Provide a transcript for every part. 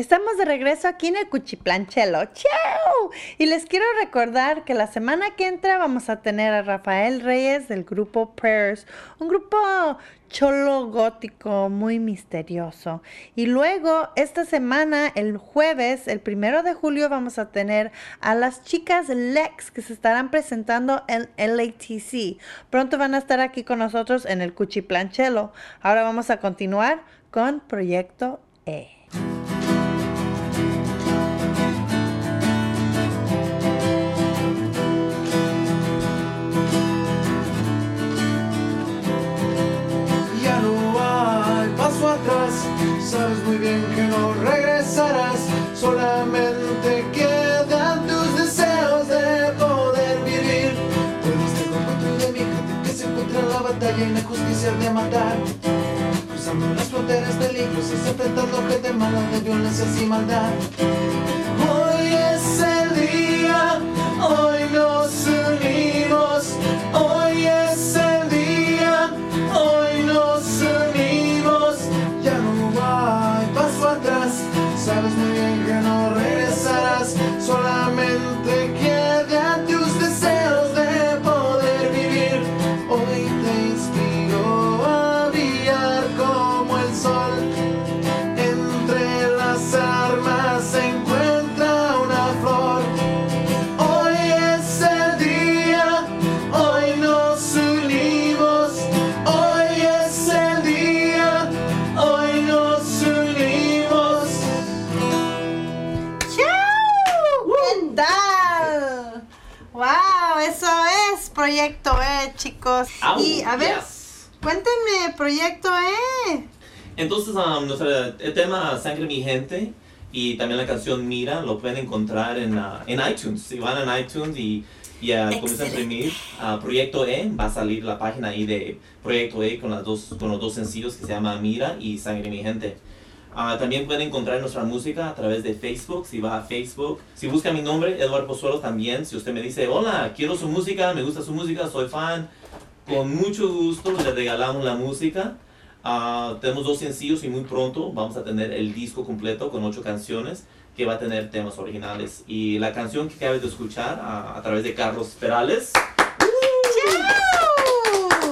Estamos de regreso aquí en el Cuchiplanchelo. ¡Chao! Y les quiero recordar que la semana que entra vamos a tener a Rafael Reyes del grupo Prayers, un grupo cholo gótico muy misterioso. Y luego esta semana, el jueves, el primero de julio, vamos a tener a las chicas Lex que se estarán presentando en LATC. Pronto van a estar aquí con nosotros en el Cuchiplanchelo. Ahora vamos a continuar con Proyecto E. solamente quedan tus deseos de poder vivir. Pudiste con de mi gente que se encuentra en la batalla y la justicia de matar. Cruzando las fronteras peligrosas, enfrentando gente mala de violencias y maldad. singing Proyecto E, chicos. Y a ver, yes. cuéntenme, Proyecto E. Entonces, um, nuestro el tema Sangre Mi Gente y también la canción Mira lo pueden encontrar en, uh, en iTunes. Si van en iTunes y, y uh, comienzan a imprimir uh, Proyecto E, va a salir la página ahí de Proyecto E con, las dos, con los dos sencillos que se llama Mira y Sangre Mi Gente. Ah, también pueden encontrar nuestra música a través de Facebook, si va a Facebook. Si busca mi nombre, Eduardo Pozuelo también. Si usted me dice, hola, quiero su música, me gusta su música, soy fan, con mucho gusto le regalamos la música. Ah, tenemos dos sencillos y muy pronto vamos a tener el disco completo con ocho canciones que va a tener temas originales. Y la canción que acabas de escuchar ah, a través de Carlos Perales,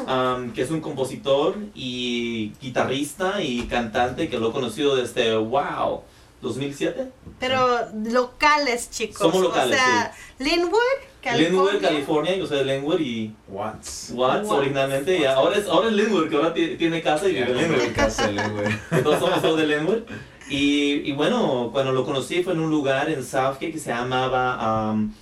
um, que es un compositor y guitarrista y cantante que lo he conocido desde, wow, 2007. Pero locales, chicos. Somos locales, O sea, Linwood, California. Linwood, California, yo soy de Linwood y Watts. Watts Watts. originalmente. Y ahora es, ahora es Linwood, que ahora ti- tiene casa y vive en Linwood. Entonces somos todos de Linwood. Y, y bueno, cuando lo conocí fue en un lugar en Southgate que se llamaba um,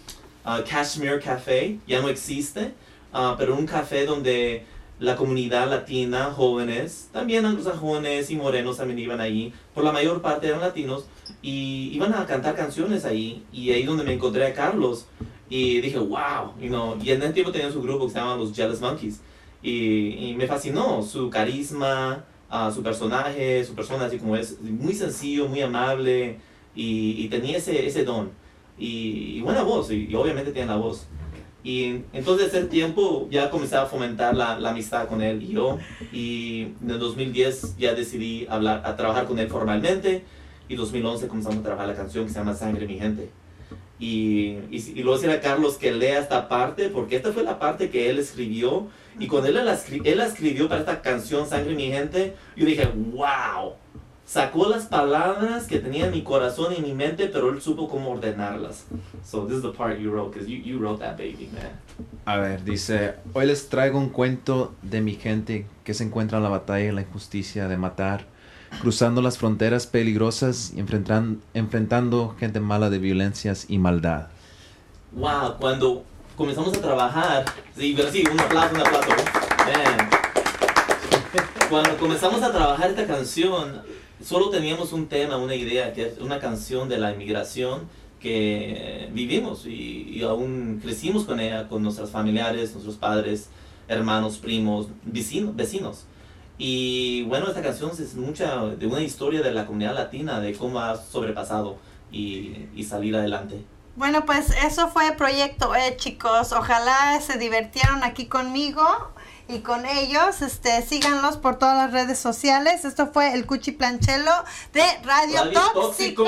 uh, Kashmir Café. Ya no existe, uh, pero un café donde la comunidad latina, jóvenes, también anglosajones y morenos también iban ahí. Por la mayor parte eran latinos y iban a cantar canciones ahí. Y ahí donde me encontré a Carlos. Y dije, wow, y en ese tiempo tenían su grupo que se llama los Jealous Monkeys. Y, me fascinó su carisma, ah, su personaje, su persona así como es, muy sencillo, muy amable y, y tenía ese, don. Y, buena voz, y, y obviamente tiene la voz. Y entonces ese tiempo ya comencé a fomentar la, la amistad con él y yo. Y en el 2010 ya decidí hablar, a trabajar con él formalmente. Y 2011 comenzamos a trabajar la canción que se llama Sangre Mi Gente. Y, y, y luego a Carlos que lea esta parte, porque esta fue la parte que él escribió. Y cuando él la, él la escribió para esta canción, Sangre Mi Gente, yo dije, wow. Sacó las palabras que tenía en mi corazón y en mi mente, pero él supo cómo ordenarlas. So this is the part you wrote, because you, you wrote that baby, man. A ver, dice, hoy les traigo un cuento de mi gente que se encuentra en la batalla y la injusticia de matar, cruzando las fronteras peligrosas y enfrentan- enfrentando gente mala de violencias y maldad. Wow, cuando comenzamos a trabajar, sí, pero sí, un aplauso, un aplauso. Man. Cuando comenzamos a trabajar esta canción, solo teníamos un tema, una idea, que es una canción de la inmigración que vivimos y, y aún crecimos con ella, con nuestros familiares, nuestros padres, hermanos, primos, vecinos. vecinos. Y bueno, esta canción es mucha de una historia de la comunidad latina, de cómo ha sobrepasado y, y salir adelante. Bueno, pues eso fue Proyecto E, chicos. Ojalá se divirtieron aquí conmigo y con ellos, este, síganlos por todas las redes sociales. Esto fue el Cuchi Planchelo de Radio, Radio Tóxico.